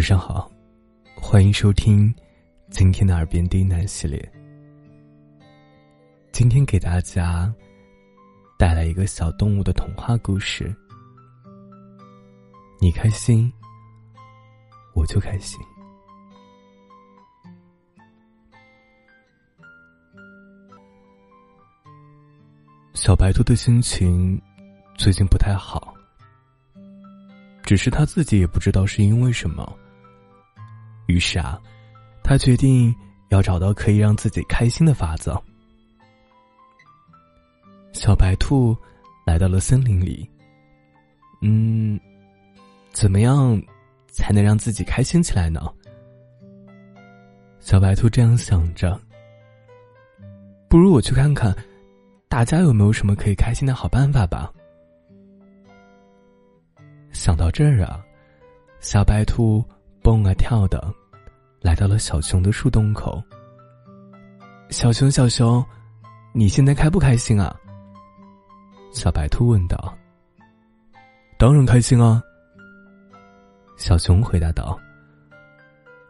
晚上好，欢迎收听今天的耳边低喃系列。今天给大家带来一个小动物的童话故事。你开心，我就开心。小白兔的心情最近不太好。只是他自己也不知道是因为什么。于是啊，他决定要找到可以让自己开心的法子。小白兔来到了森林里。嗯，怎么样才能让自己开心起来呢？小白兔这样想着。不如我去看看，大家有没有什么可以开心的好办法吧。想到这儿啊，小白兔蹦啊跳的，来到了小熊的树洞口。小熊，小熊，你现在开不开心啊？小白兔问道。当然开心啊。小熊回答道。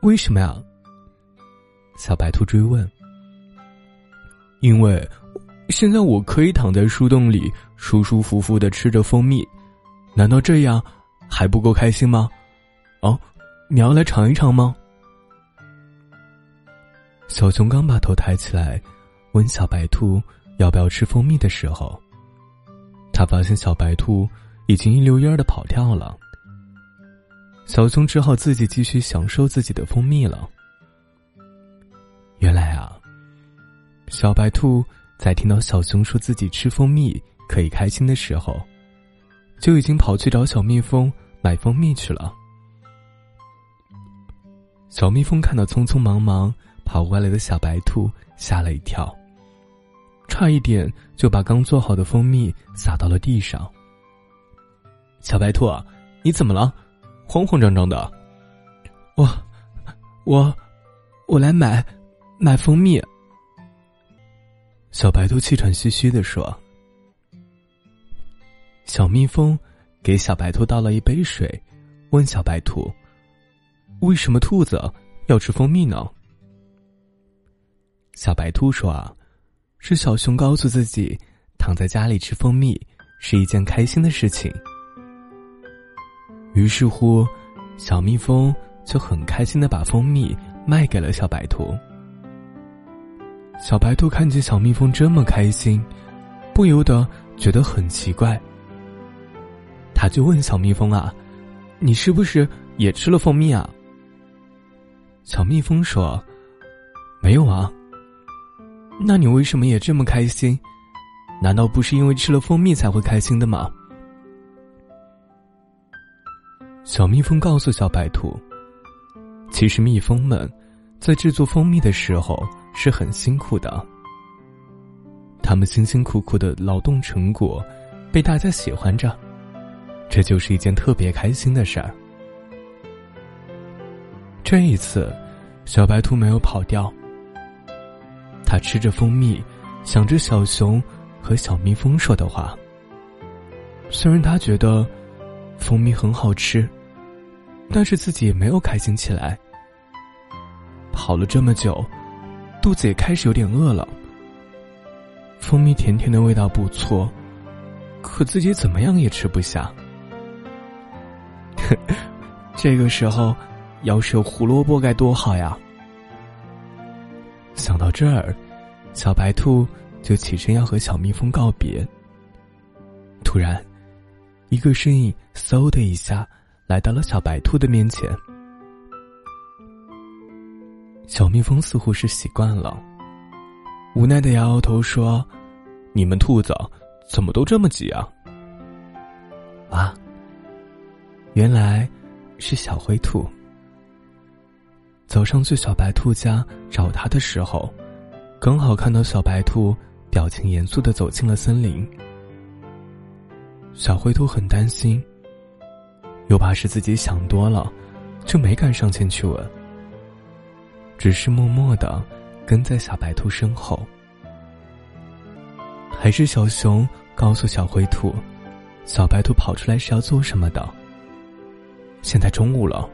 为什么呀？小白兔追问。因为现在我可以躺在树洞里，舒舒服服的吃着蜂蜜，难道这样？还不够开心吗？哦，你要来尝一尝吗？小熊刚把头抬起来，问小白兔要不要吃蜂蜜的时候，他发现小白兔已经一溜烟的跑掉了。小熊只好自己继续享受自己的蜂蜜了。原来啊，小白兔在听到小熊说自己吃蜂蜜可以开心的时候。就已经跑去找小蜜蜂买蜂蜜去了。小蜜蜂看到匆匆忙忙跑过来的小白兔，吓了一跳，差一点就把刚做好的蜂蜜洒到了地上。小白兔，你怎么了？慌慌张张的。我，我，我来买买蜂蜜。小白兔气喘吁吁的说。小蜜蜂给小白兔倒了一杯水，问小白兔：“为什么兔子要吃蜂蜜呢？”小白兔说：“啊，是小熊告诉自己，躺在家里吃蜂蜜是一件开心的事情。”于是乎，小蜜蜂就很开心的把蜂蜜卖给了小白兔。小白兔看见小蜜蜂这么开心，不由得觉得很奇怪。他就问小蜜蜂啊：“你是不是也吃了蜂蜜啊？”小蜜蜂说：“没有啊。”那你为什么也这么开心？难道不是因为吃了蜂蜜才会开心的吗？小蜜蜂告诉小白兔：“其实蜜蜂们在制作蜂蜜的时候是很辛苦的，他们辛辛苦苦的劳动成果被大家喜欢着。”这就是一件特别开心的事儿。这一次，小白兔没有跑掉。它吃着蜂蜜，想着小熊和小蜜蜂说的话。虽然它觉得蜂蜜很好吃，但是自己也没有开心起来。跑了这么久，肚子也开始有点饿了。蜂蜜甜甜的味道不错，可自己怎么样也吃不下。这个时候，要是有胡萝卜该多好呀！想到这儿，小白兔就起身要和小蜜蜂告别。突然，一个身影嗖的一下来到了小白兔的面前。小蜜蜂似乎是习惯了，无奈的摇摇头说：“你们兔子怎么都这么急啊？”啊！原来，是小灰兔。走上去小白兔家找他的时候，刚好看到小白兔表情严肃的走进了森林。小灰兔很担心，又怕是自己想多了，就没敢上前去问，只是默默的跟在小白兔身后。还是小熊告诉小灰兔，小白兔跑出来是要做什么的。现在中午了，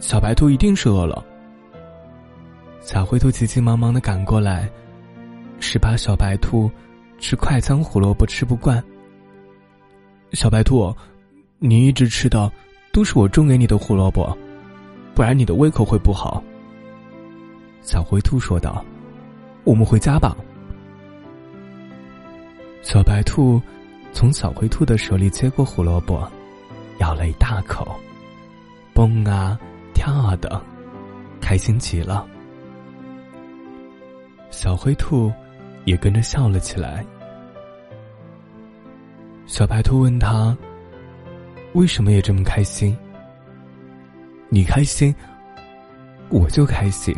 小白兔一定是饿了。小灰兔急急忙忙的赶过来，是怕小白兔吃快餐胡萝卜吃不惯。小白兔，你一直吃的都是我种给你的胡萝卜，不然你的胃口会不好。小灰兔说道：“我们回家吧。”小白兔从小灰兔的手里接过胡萝卜，咬了一大口，蹦啊跳啊的，开心极了。小灰兔也跟着笑了起来。小白兔问他：“为什么也这么开心？”你开心，我就开心。